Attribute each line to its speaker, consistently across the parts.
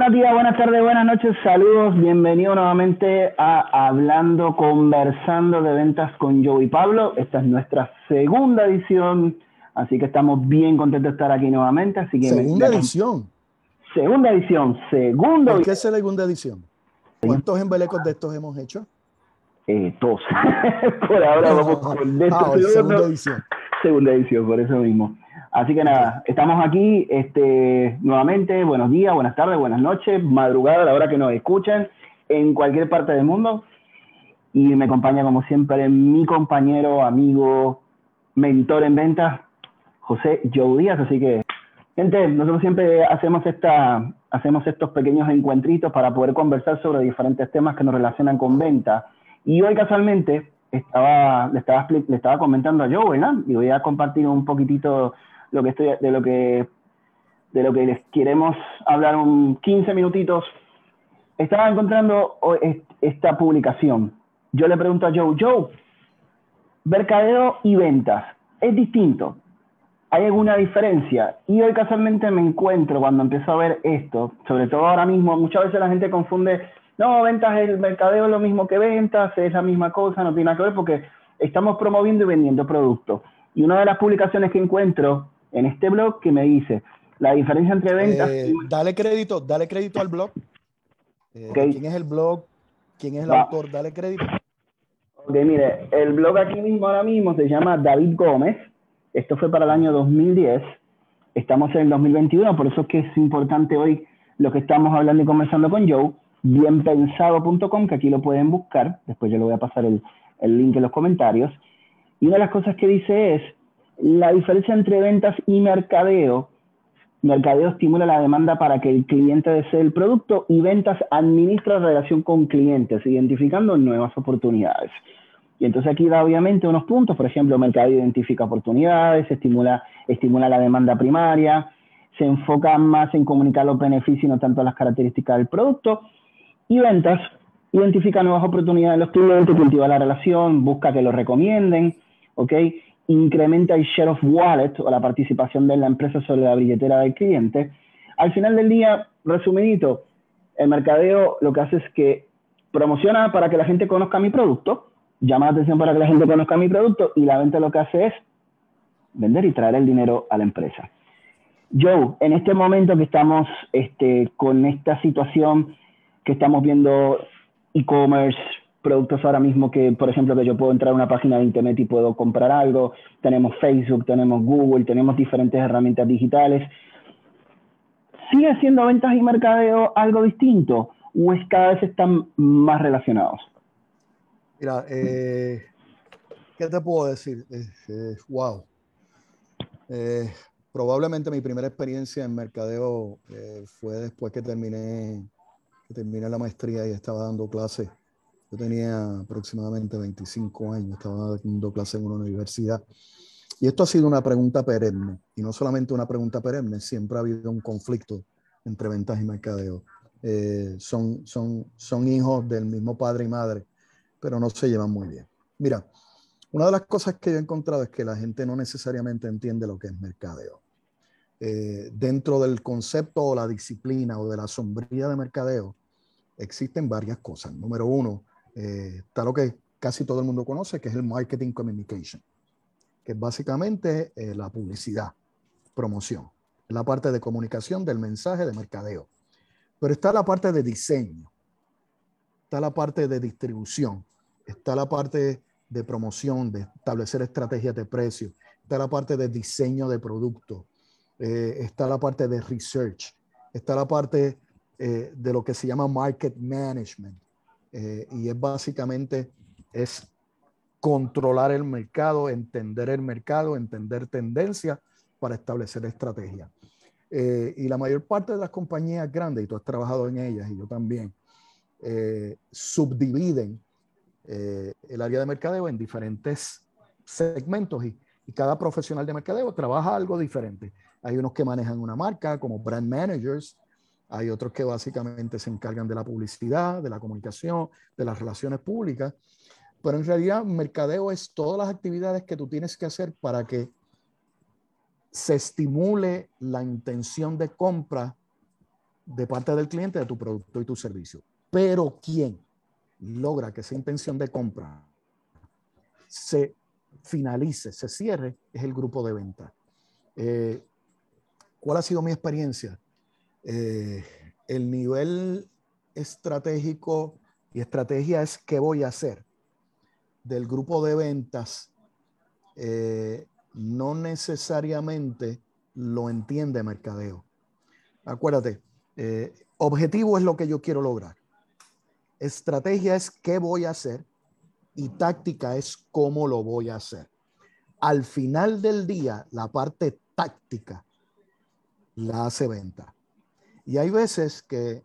Speaker 1: Buenos días, buenas tardes, buenas noches, saludos, bienvenido nuevamente a Hablando, Conversando de Ventas con Joe y Pablo. Esta es nuestra segunda edición, así que estamos bien contentos de estar aquí nuevamente. Así que
Speaker 2: segunda edición.
Speaker 1: Segunda edición, segunda
Speaker 2: ¿Por qué es segunda edición? ¿Cuántos embelecos de estos hemos hecho?
Speaker 1: Eh, dos. por ahora vamos con de
Speaker 2: ah, segunda edición.
Speaker 1: Segunda edición, por eso mismo. Así que nada, estamos aquí este, nuevamente. Buenos días, buenas tardes, buenas noches, madrugada, a la hora que nos escuchen, en cualquier parte del mundo. Y me acompaña, como siempre, mi compañero, amigo, mentor en ventas, José Joe Díaz. Así que, gente, nosotros siempre hacemos, esta, hacemos estos pequeños encuentritos para poder conversar sobre diferentes temas que nos relacionan con ventas. Y hoy, casualmente, estaba, le, estaba, le estaba comentando a Joe, ¿verdad? Y voy a compartir un poquitito lo que estoy, de lo que de lo que les queremos hablar un 15 minutitos. Estaba encontrando esta publicación. Yo le pregunto a Joe, Joe, mercadeo y ventas, ¿es distinto? ¿Hay alguna diferencia? Y hoy casualmente me encuentro cuando empiezo a ver esto, sobre todo ahora mismo, muchas veces la gente confunde, no, ventas, el mercadeo es lo mismo que ventas, es la misma cosa, no tiene nada que ver porque estamos promoviendo y vendiendo productos. Y una de las publicaciones que encuentro en este blog que me dice la diferencia entre ventas.
Speaker 2: Eh, dale crédito, dale crédito al blog. Eh, ¿Quién es el blog? ¿Quién es el autor? Dale crédito.
Speaker 1: Ok, mire, el blog aquí mismo ahora mismo se llama David Gómez. Esto fue para el año 2010. Estamos en el 2021, por eso es que es importante hoy lo que estamos hablando y conversando con Joe. Bienpensado.com, que aquí lo pueden buscar. Después yo le voy a pasar el, el link en los comentarios. Y una de las cosas que dice es la diferencia entre ventas y mercadeo, mercadeo estimula la demanda para que el cliente desee el producto y ventas administra la relación con clientes, identificando nuevas oportunidades. Y entonces aquí da obviamente unos puntos, por ejemplo, mercadeo identifica oportunidades, estimula, estimula la demanda primaria, se enfoca más en comunicar los beneficios y no tanto las características del producto. Y ventas identifica nuevas oportunidades en los clientes, cultiva la relación, busca que lo recomienden, ¿ok? Incrementa el share of wallet o la participación de la empresa sobre la billetera del cliente. Al final del día, resumidito, el mercadeo lo que hace es que promociona para que la gente conozca mi producto, llama la atención para que la gente conozca mi producto y la venta lo que hace es vender y traer el dinero a la empresa. Joe, en este momento que estamos este, con esta situación que estamos viendo e-commerce, productos ahora mismo que, por ejemplo, que yo puedo entrar a una página de internet y puedo comprar algo. Tenemos Facebook, tenemos Google, tenemos diferentes herramientas digitales. ¿Sigue siendo ventas y mercadeo algo distinto o es cada vez están más relacionados?
Speaker 2: Mira, eh, ¿qué te puedo decir? wow. Eh, probablemente mi primera experiencia en mercadeo eh, fue después que terminé, que terminé la maestría y estaba dando clases yo tenía aproximadamente 25 años, estaba dando clase en una universidad. Y esto ha sido una pregunta perenne. Y no solamente una pregunta perenne, siempre ha habido un conflicto entre ventas y mercadeo. Eh, son, son, son hijos del mismo padre y madre, pero no se llevan muy bien. Mira, una de las cosas que yo he encontrado es que la gente no necesariamente entiende lo que es mercadeo. Eh, dentro del concepto o la disciplina o de la sombría de mercadeo, existen varias cosas. Número uno, eh, está lo que casi todo el mundo conoce, que es el marketing communication, que es básicamente eh, la publicidad, promoción, la parte de comunicación del mensaje de mercadeo. Pero está la parte de diseño, está la parte de distribución, está la parte de promoción, de establecer estrategias de precio, está la parte de diseño de producto, eh, está la parte de research, está la parte de lo que se llama market management, eh, y es básicamente es controlar el mercado, entender el mercado, entender tendencias para establecer estrategias. Eh, y la mayor parte de las compañías grandes, y tú has trabajado en ellas y yo también, eh, subdividen el área de mercadeo en diferentes segmentos y, y, cada profesional de mercadeo trabaja algo diferente. Hay unos que manejan una marca como brand managers, hay otros que básicamente se encargan de la publicidad, de la comunicación, de las relaciones públicas. Pero en realidad, mercadeo es todas las actividades que tú tienes que hacer para que se estimule la intención de compra de parte del cliente de tu producto y tu servicio. Pero ¿quién logra que esa intención de compra se finalice, se cierre, es el grupo de venta. Eh, ¿Cuál ha sido mi experiencia? Eh, el nivel estratégico y estrategia es qué voy a hacer del grupo de ventas. Eh, no necesariamente lo entiende mercadeo. Acuérdate, objetivo es lo que yo quiero lograr. Estrategia es qué voy a hacer y táctica es cómo lo voy a hacer. Al final del día, la parte táctica la hace venta. Y hay veces que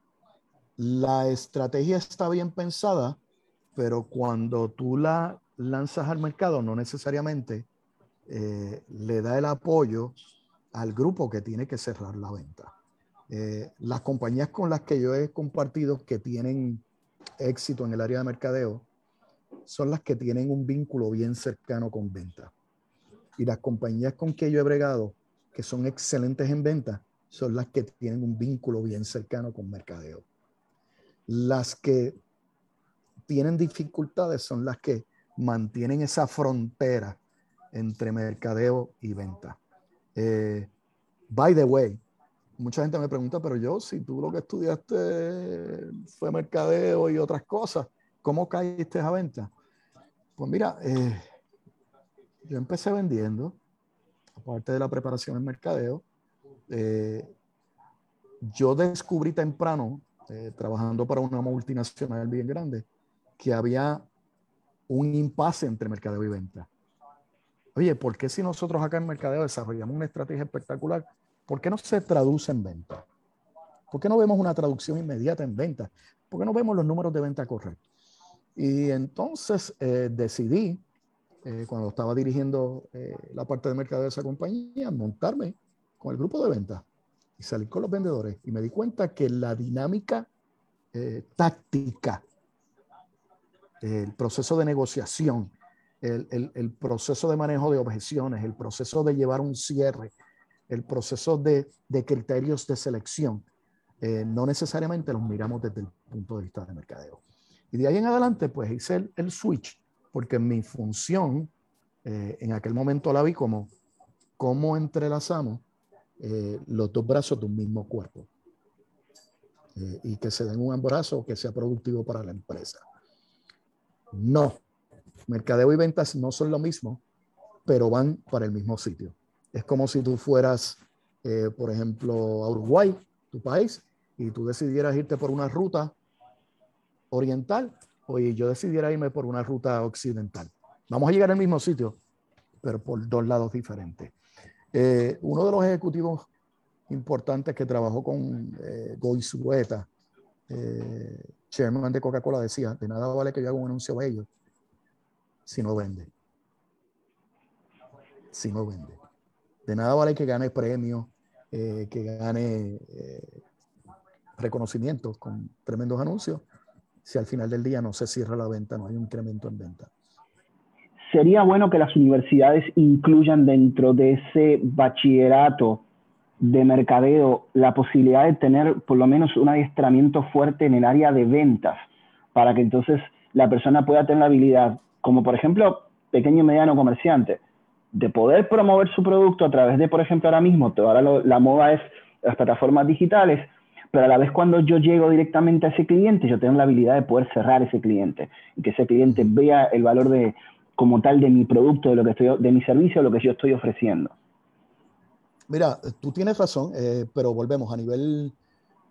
Speaker 2: la estrategia está bien pensada, pero cuando tú la lanzas al mercado, no necesariamente eh, le da el apoyo al grupo que tiene que cerrar la venta. Eh, las compañías con las que yo he compartido que tienen éxito en el área de mercadeo son las que tienen un vínculo bien cercano con venta. Y las compañías con que yo he bregado, que son excelentes en venta, son las que tienen un vínculo bien cercano con mercadeo. Las que tienen dificultades son las que mantienen esa frontera entre mercadeo y venta. Eh, by the way, mucha gente me pregunta, pero yo, si tú lo que estudiaste fue mercadeo y otras cosas, ¿cómo caíste a venta? Pues mira, eh, yo empecé vendiendo, aparte de la preparación en mercadeo, eh, yo descubrí temprano, eh, trabajando para una multinacional bien grande, que había un impasse entre mercadeo y venta. Oye, ¿por qué si nosotros acá en mercadeo desarrollamos una estrategia espectacular, ¿por qué no se traduce en venta? ¿Por qué no vemos una traducción inmediata en venta? ¿Por qué no vemos los números de venta correctos? Y entonces eh, decidí, eh, cuando estaba dirigiendo eh, la parte de mercado de esa compañía, montarme con el grupo de venta y salir con los vendedores. Y me di cuenta que la dinámica táctica, el proceso de negociación, el, el, el, proceso de manejo de objeciones, el proceso de llevar un cierre, el proceso de, de criterios de selección, no necesariamente los miramos desde el punto de vista de mercadeo. Y de ahí en adelante, pues hice el, switch, porque mi función eh, en aquel momento la vi como cómo entrelazamos eh, los dos brazos de un mismo cuerpo. Eh, y que se den un abrazo que sea productivo para la empresa. No, mercadeo y ventas no son lo mismo, pero van para el mismo sitio. Es como si tú fueras, por ejemplo, a Uruguay, tu país, y tú decidieras irte por una ruta oriental, oye, yo decidiera irme por una ruta occidental. Vamos a llegar al mismo sitio, pero por dos lados diferentes. Eh, uno de los ejecutivos importantes que trabajó con eh, Goizueta, eh, chairman de Coca-Cola, decía, de nada vale que yo haga un anuncio bello si no vende. Si no vende. De nada vale que gane premios, eh, que gane reconocimientos con tremendos anuncios, si al final del día no se cierra la venta, no hay un incremento en venta.
Speaker 1: Sería bueno que las universidades incluyan dentro de ese bachillerato de mercadeo la posibilidad de tener por lo menos un adiestramiento fuerte en el área de ventas, para que entonces la persona pueda tener la habilidad, como por ejemplo pequeño y mediano comerciante, de poder promover su producto a través de, por ejemplo, ahora mismo, ahora la moda es las plataformas digitales, pero a la vez cuando yo llego directamente a ese cliente, yo tengo la habilidad de poder cerrar ese cliente y que ese cliente vea el valor de como tal de mi producto, de lo que estoy, de mi servicio, lo que yo estoy ofreciendo.
Speaker 2: Mira, tú tienes razón, eh, pero volvemos a nivel,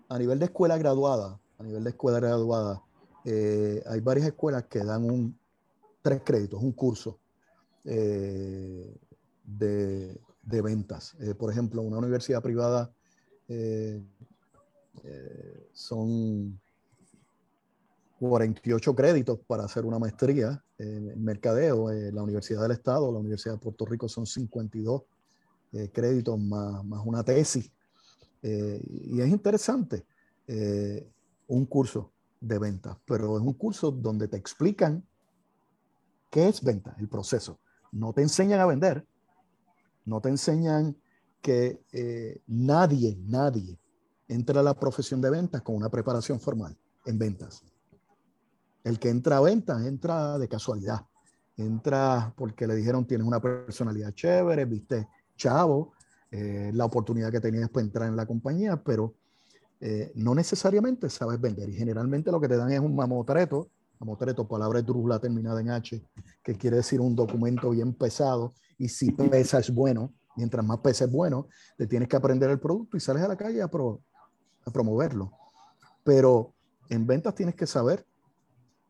Speaker 2: a nivel de escuela graduada, a nivel de escuela graduada, eh, hay varias escuelas que dan un, tres créditos, un curso eh, de, de, ventas. por ejemplo, una universidad privada son 48 créditos para hacer una maestría mercadeo. eh, la Universidad del Estado, la Universidad de Puerto Rico son 52 eh, créditos más, más, una tesis. y es interesante un curso de venta, pero es un curso donde te explican qué es venta, el proceso. No te enseñan a vender, no te enseñan que nadie, nadie entra a la profesión de ventas con una preparación formal en ventas. El que entra a ventas entra de casualidad. Entra porque le dijeron tienes una personalidad chévere, viste chavo, eh, la oportunidad que tenías para entrar en la compañía, pero eh, no necesariamente sabes vender. Y generalmente lo que te dan es un mamotreto, mamotreto, palabra drújula terminada en H, que quiere decir un documento bien pesado. Y si pesa es bueno, mientras más pesa es bueno, te tienes que aprender el producto y sales a la calle a, a promoverlo. Pero en ventas tienes que saber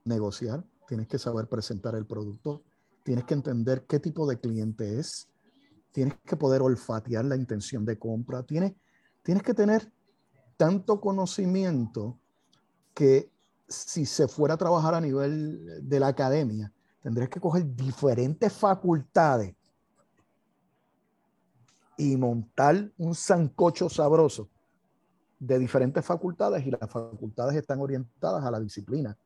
Speaker 2: negociar, tienes que saber presentar el producto, tienes que entender qué tipo de cliente es, tienes que poder olfatear la intención de compra, tienes, tienes que tener tanto conocimiento que si se fuera a trabajar a nivel de la academia, tendrías que coger diferentes facultades y montar un sancocho sabroso de diferentes facultades y las facultades están orientadas a la disciplina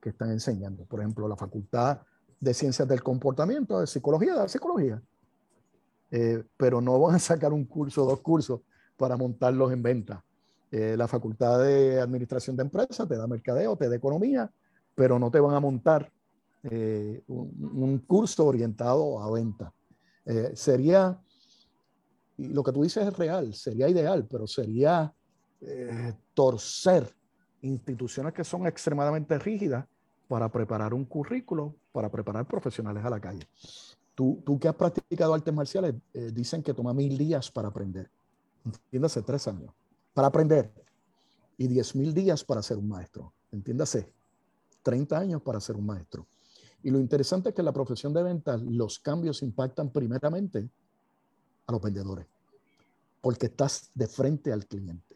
Speaker 2: que están enseñando. Por ejemplo, la facultad de ciencias del comportamiento, de psicología, de psicología. Eh, pero no van a sacar un curso, dos cursos para montarlos en venta. Eh, la facultad de administración de empresas te da mercadeo, te da economía, pero no te van a montar eh, un, curso orientado a venta. sería, lo que tú dices es real, sería ideal, pero sería torcer instituciones que son extremadamente rígidas para preparar un currículo, para preparar profesionales a la calle. Tú, tú que has practicado artes marciales, eh, dicen que toma mil días para aprender. Entiéndase, tres años para aprender y diez mil días para ser un maestro. Entiéndase, 30 años para ser un maestro. Y lo interesante es que en la profesión de ventas los cambios impactan primeramente a los vendedores, porque estás de frente al cliente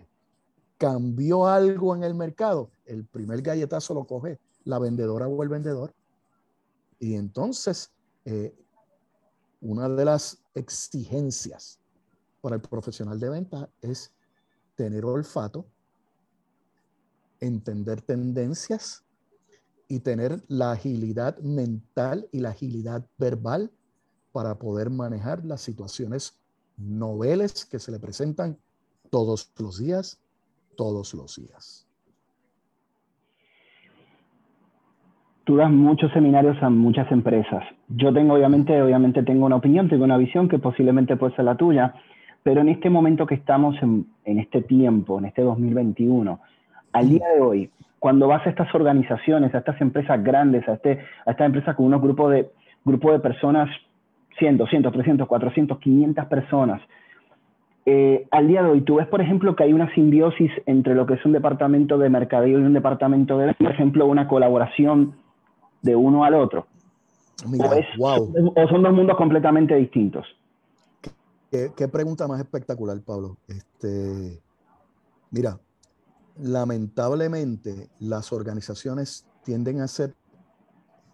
Speaker 2: cambió algo en el mercado, el primer galletazo lo coge la vendedora o el vendedor. Y entonces, eh, una de las exigencias para el profesional de venta es tener olfato, entender tendencias y tener la agilidad mental y la agilidad verbal para poder manejar las situaciones noveles que se le presentan todos los días todos los días.
Speaker 1: Tú das muchos seminarios a muchas empresas. Yo tengo, obviamente, obviamente tengo una opinión, tengo una visión que posiblemente puede ser la tuya, pero en este momento que estamos en, este tiempo, en este 2021, al día de hoy, cuando vas a estas organizaciones, a estas empresas grandes, a, este, a estas empresas con unos grupos de, grupo de personas, 100, 200, 300, 400, 500 personas, eh, al día de hoy, tú ves, por ejemplo, que hay una simbiosis entre lo que es un departamento de mercadeo y un departamento de, por ejemplo, una colaboración de uno al otro. o, son dos mundos completamente distintos.
Speaker 2: ¿Qué, pregunta más espectacular, Pablo. Este, mira, lamentablemente las organizaciones tienden a ser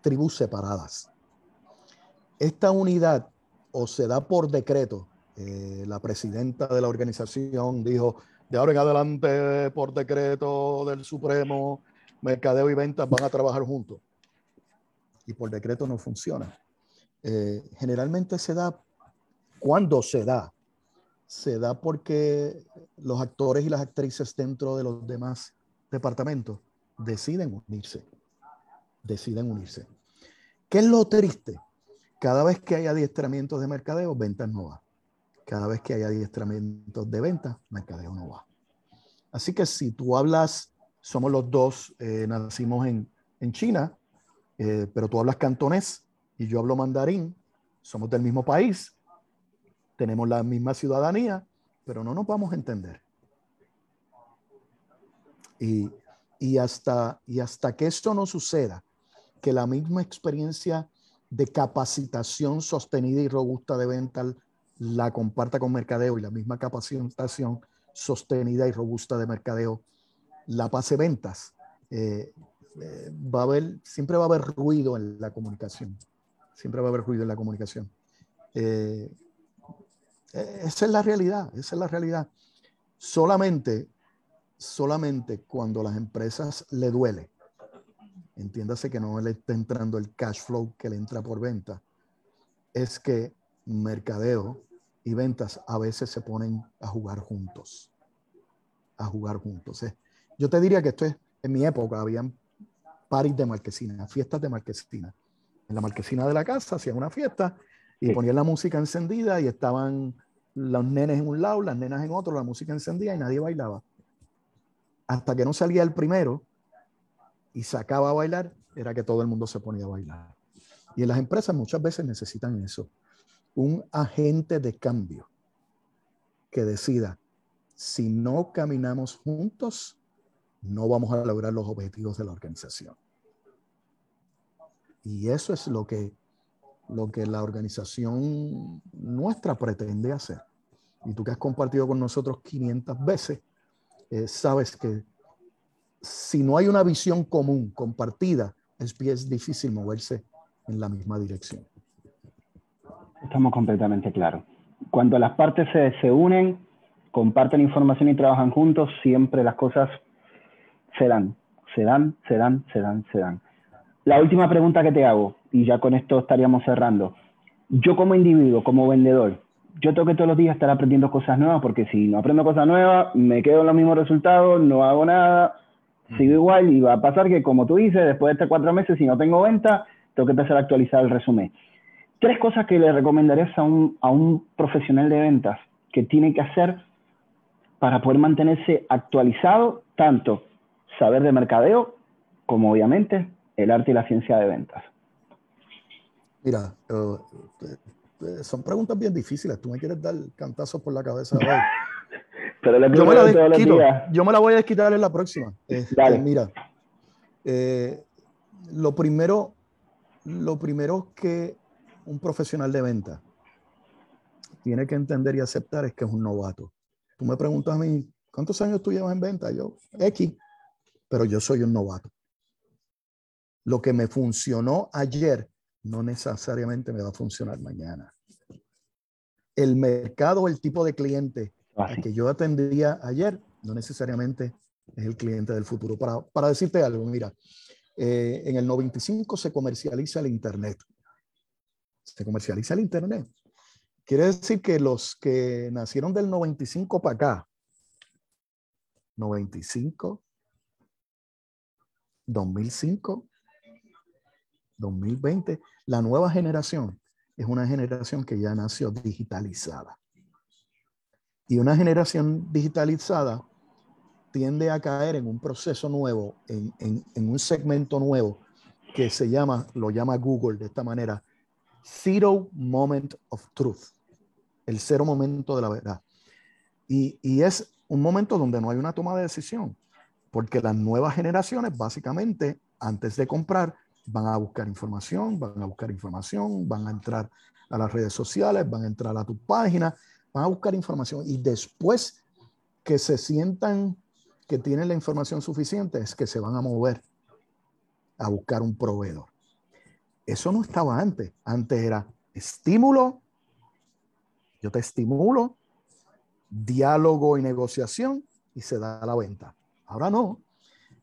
Speaker 2: tribus separadas. Esta unidad o se da por decreto eh, la presidenta de la organización dijo, de ahora en adelante, por decreto del Supremo, mercadeo y ventas van a trabajar juntos. Y por decreto no funciona. Eh, generalmente se da, cuando se da, se da porque los actores y las actrices dentro de los demás departamentos deciden unirse. Deciden unirse. ¿Qué es lo triste? Cada vez que hay adiestramientos de mercadeo, ventas no van cada vez que hay adiestramientos de venta, mercadeo no va. Así que si tú hablas, somos los dos, eh, nacimos en, en China, eh, pero tú hablas cantonés y yo hablo mandarín, somos del mismo país, tenemos la misma ciudadanía, pero no nos vamos a entender. Y, y, hasta, y hasta que esto no suceda, que la misma experiencia de capacitación sostenida y robusta de venta la comparta con mercadeo y la misma capacitación sostenida y robusta de mercadeo la pase ventas, eh, eh, va a haber, siempre va a haber ruido en la comunicación. Siempre va a haber ruido en la comunicación. Eh, esa es la realidad, esa es la realidad. Solamente, solamente cuando las empresas le duele, entiéndase que no le está entrando el cash flow que le entra por venta, es que mercadeo y ventas a veces se ponen a jugar juntos. a jugar juntos. Yo te diría que esto es, en mi época, habían paris de marquesina, fiestas de marquesina. En la marquesina de la casa hacían una fiesta y ponían la música encendida y estaban los nenes en un lado, las nenas en otro, la música encendida y nadie bailaba. Hasta que no salía el primero y sacaba a bailar, era que todo el mundo se ponía a bailar. Y en las empresas muchas veces necesitan eso, un agente de cambio que decida, si no caminamos juntos, no vamos a lograr los objetivos de la organización. Y eso es lo que, lo que la organización nuestra pretende hacer. Y tú que has compartido con nosotros 500 veces, eh, sabes que si no hay una visión común, compartida, es, es difícil moverse en la misma dirección.
Speaker 1: Estamos completamente claros. Cuando las partes se, se unen, comparten información y trabajan juntos, siempre las cosas se dan, se dan, se dan, se dan, se dan. La última pregunta que te hago, y ya con esto estaríamos cerrando. Yo como individuo, como vendedor, yo tengo que todos los días estar aprendiendo cosas nuevas porque si no aprendo cosas nuevas, me quedo en los mismos resultados, no hago nada, sigo igual y va a pasar que, como tú dices, después de estos cuatro meses, si no tengo venta, tengo que empezar a actualizar el resumen. Tres cosas que le recomendarías a un, a un profesional de ventas que tiene que hacer para poder mantenerse actualizado, tanto saber de mercadeo como obviamente el arte y la ciencia de ventas.
Speaker 2: Mira, eh, eh, son preguntas bien difíciles. Tú me quieres dar cantazos por la cabeza hoy. Pero yo, me la yo me la voy a desquitar en la próxima. Este, mira, eh, lo primero, lo primero que un profesional de venta tiene que entender y aceptar es que es un novato. Tú me preguntas a mí, ¿cuántos años tú llevas en venta? Yo, X, pero yo soy un novato. Lo que me funcionó ayer no necesariamente me va a funcionar mañana. El mercado, el tipo de cliente que yo atendía ayer, no necesariamente es el cliente del futuro. Para, para decirte algo, mira, eh, en el 95 se comercializa el Internet. Se comercializa el Internet. Quiere decir que los que nacieron del 95 para acá, 95, 2005, 2020, la nueva generación es una generación que ya nació digitalizada. Y una generación digitalizada tiende a caer en un proceso nuevo, en, un segmento nuevo que se llama, lo llama Google de esta manera, Zero Moment of Truth, el cero momento de la verdad. Y, y es un momento donde no hay una toma de decisión, porque las nuevas generaciones básicamente, antes de comprar, van a buscar información, van a buscar información, van a entrar a las redes sociales, van a entrar a tu página, van a buscar información y después que se sientan que tienen la información suficiente es que se van a mover a buscar un proveedor. Eso no estaba antes. Antes era estímulo, yo te estimulo, diálogo y negociación y se da la venta. Ahora no.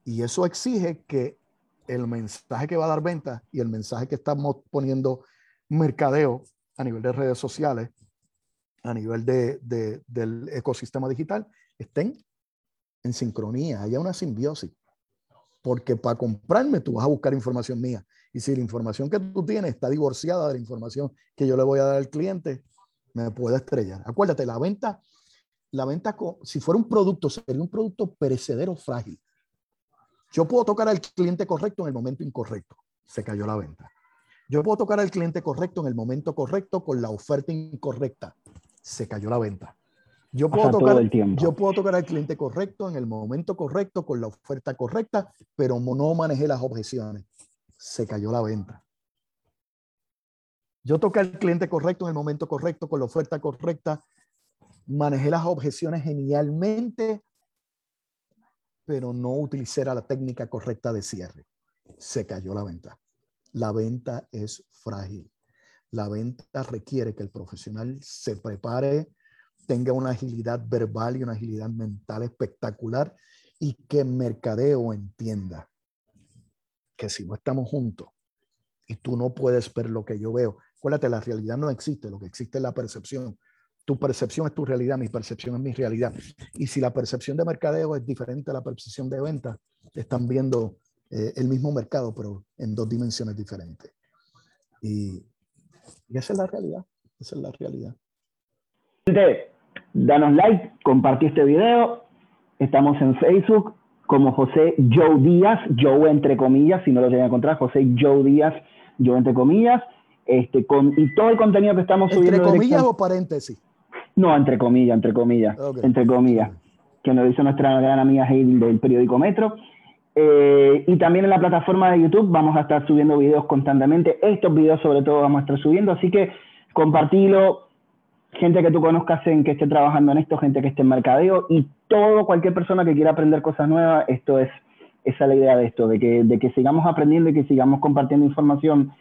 Speaker 2: Y eso exige que el mensaje que va a dar venta y el mensaje que estamos poniendo mercadeo a nivel de redes sociales, a nivel de, del ecosistema digital, estén en sincronía, haya una simbiosis. Porque para comprarme tú vas a buscar información mía. Y si la información que tú tienes está divorciada de la información que yo le voy a dar al cliente, me puede estrellar. Acuérdate, la venta, la venta, si fuera un producto, sería un producto perecedero frágil. Yo puedo tocar al cliente correcto en el momento incorrecto. Se cayó la venta. Yo puedo tocar al cliente correcto en el momento correcto con la oferta incorrecta. Se cayó la venta. Yo puedo, tocar, yo puedo tocar al cliente correcto en el momento correcto con la oferta correcta, pero no manejé las objeciones. Se cayó la venta. Yo toqué al cliente correcto en el momento correcto con la oferta correcta, manejé las objeciones genialmente, pero no utilicé la técnica correcta de cierre. Se cayó la venta. La venta es frágil. La venta requiere que el profesional se prepare, tenga una agilidad verbal y una agilidad mental espectacular y que mercadeo entienda que si no estamos juntos y tú no puedes ver lo que yo veo, acuérdate, la realidad no existe, lo que existe es la percepción. tu percepción es tu realidad, mi percepción es mi realidad. Y si la percepción de mercadeo es diferente a la percepción de venta, están viendo eh, el mismo mercado, pero en dos dimensiones diferentes. Y, y esa es la realidad, esa es la realidad.
Speaker 1: Danos like, compartí este video. Estamos en Facebook como José Joe Díaz, Joe entre comillas, si no lo llegan a encontrar, José Joe Díaz, Joe entre comillas. Este, con, y todo el contenido que estamos subiendo.
Speaker 2: ¿Entre comillas o paréntesis?
Speaker 1: No, entre comillas, entre comillas, entre comillas, que nos dice nuestra gran amiga Heidi del periódico Metro. Eh, y también en la plataforma de YouTube vamos a estar subiendo videos constantemente. Estos videos sobre todo vamos a estar subiendo, así que compartilo. Gente que tú conozcas en que esté trabajando en esto, gente que esté en mercadeo y todo, cualquier persona que quiera aprender cosas nuevas, esto es, esa es la idea de esto, de que, de que sigamos aprendiendo y que sigamos compartiendo información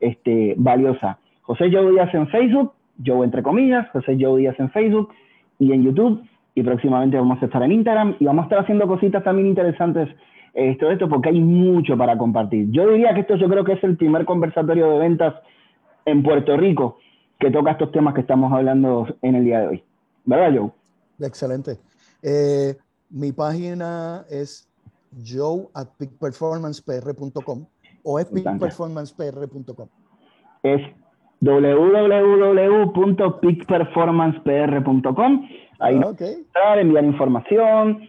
Speaker 1: este, valiosa. José Joe Díaz en Facebook, Joe entre comillas, José Joe Díaz en Facebook y en YouTube y próximamente vamos a estar en Instagram y vamos a estar haciendo cositas también interesantes esto, esto, porque hay mucho para compartir. Yo diría que esto yo creo que es el primer conversatorio de ventas en Puerto Rico que toca estos temas que estamos hablando en el día de hoy. ¿Verdad, Joe?
Speaker 2: Excelente. Eh, mi página es joe at peakperformancepr.com o es peakperformancepr.com.
Speaker 1: Es www.peakperformancepr.com. Ahí ah, okay. enviar información,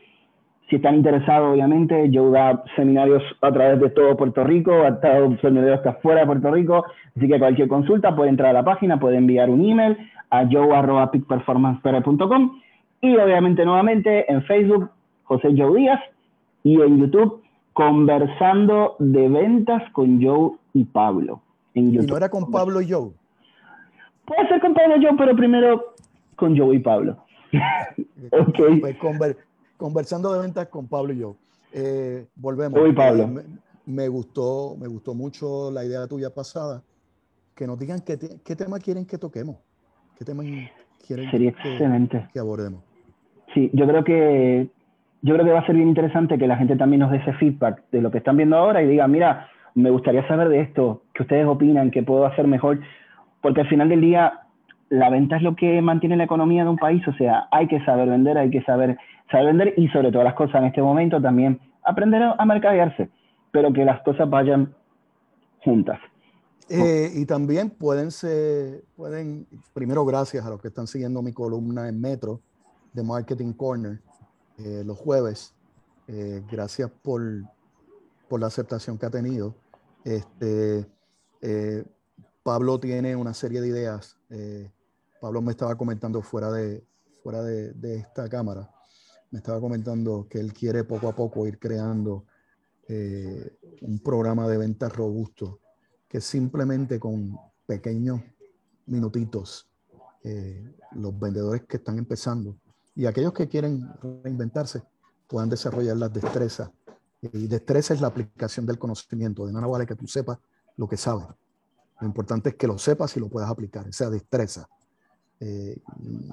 Speaker 1: si están interesados, obviamente, yo da seminarios a través de todo Puerto Rico, ha estado seminarios hasta fuera de Puerto Rico, así que cualquier consulta puede entrar a la página, puede enviar un email a joe.peakperformancepr.com y obviamente nuevamente en Facebook, José Joe Díaz y en YouTube, Conversando de Ventas con Joe y Pablo. En
Speaker 2: ¿Y no era con Pablo y Joe?
Speaker 1: Puede ser con Pablo y Joe, pero primero con Joe y Pablo.
Speaker 2: ok. Pues conversando de ventas con Pablo y yo. Eh, volvemos.
Speaker 1: Uy, Pablo.
Speaker 2: Me, gustó, me gustó mucho la idea tuya pasada. Que nos digan qué, qué tema quieren que toquemos. ¿Qué tema quieren
Speaker 1: Sería excelente.
Speaker 2: que abordemos?
Speaker 1: Sí, yo creo que yo creo que va a ser bien interesante que la gente también nos dé ese feedback de lo que están viendo ahora y diga, mira, me gustaría saber de esto, qué ustedes opinan, qué puedo hacer mejor, porque al final del día la venta es lo que mantiene la economía de un país, o sea, hay que saber vender, hay que saber saber vender y sobre todas las cosas en este momento también aprender a, mercadearse, pero que las cosas vayan juntas.
Speaker 2: Eh, y también pueden ser, pueden, primero gracias a los que están siguiendo mi columna en Metro de Marketing Corner eh, los jueves. Eh, gracias por, por, la aceptación que ha tenido. Este, Pablo tiene una serie de ideas. Pablo me estaba comentando fuera de, fuera de, de esta cámara me estaba comentando que él quiere poco a poco ir creando eh, un programa de ventas robusto que simplemente con pequeños minutitos eh, los vendedores que están empezando y aquellos que quieren reinventarse puedan desarrollar las destrezas. Y destreza es la aplicación del conocimiento. De nada vale que tú sepas lo que sabes. Lo importante es que lo sepas y lo puedas aplicar, esa destreza. Eh,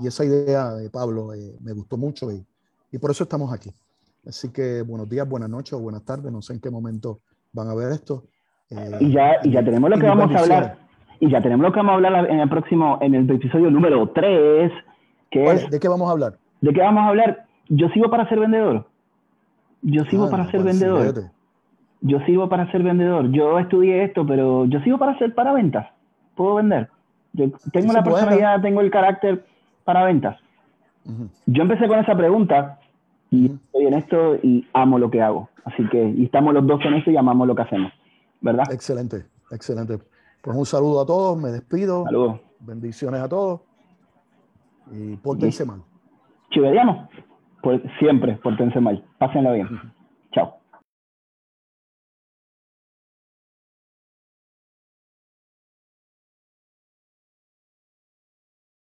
Speaker 2: y esa idea de Pablo me gustó mucho y, y por eso estamos aquí. Así que buenos días, buenas noches o buenas tardes, no sé en qué momento van a ver esto.
Speaker 1: Eh, y, ya, y ya tenemos lo que vamos a hablar. Y ya tenemos lo que vamos a hablar en el próximo, en el episodio número 3, que es...
Speaker 2: ¿De qué vamos a hablar?
Speaker 1: ¿De qué vamos a hablar? Yo sigo para ser vendedor. Yo sigo ah, para ser pues, vendedor. Yo sigo para ser vendedor. Yo estudié esto, pero yo sigo para ser para ventas. Puedo vender. Yo tengo la personalidad, tengo el carácter para ventas. Yo empecé con esa pregunta y estoy en esto y amo lo que hago. Así que, y estamos los dos en esto y amamos lo que hacemos, ¿verdad?
Speaker 2: Excelente, excelente. Pues un saludo a todos, me despido.
Speaker 1: Saludos.
Speaker 2: Bendiciones a todos. Y pórtense mal.
Speaker 1: Chivediano, pues siempre pórtense mal. Pásenlo bien. Chao.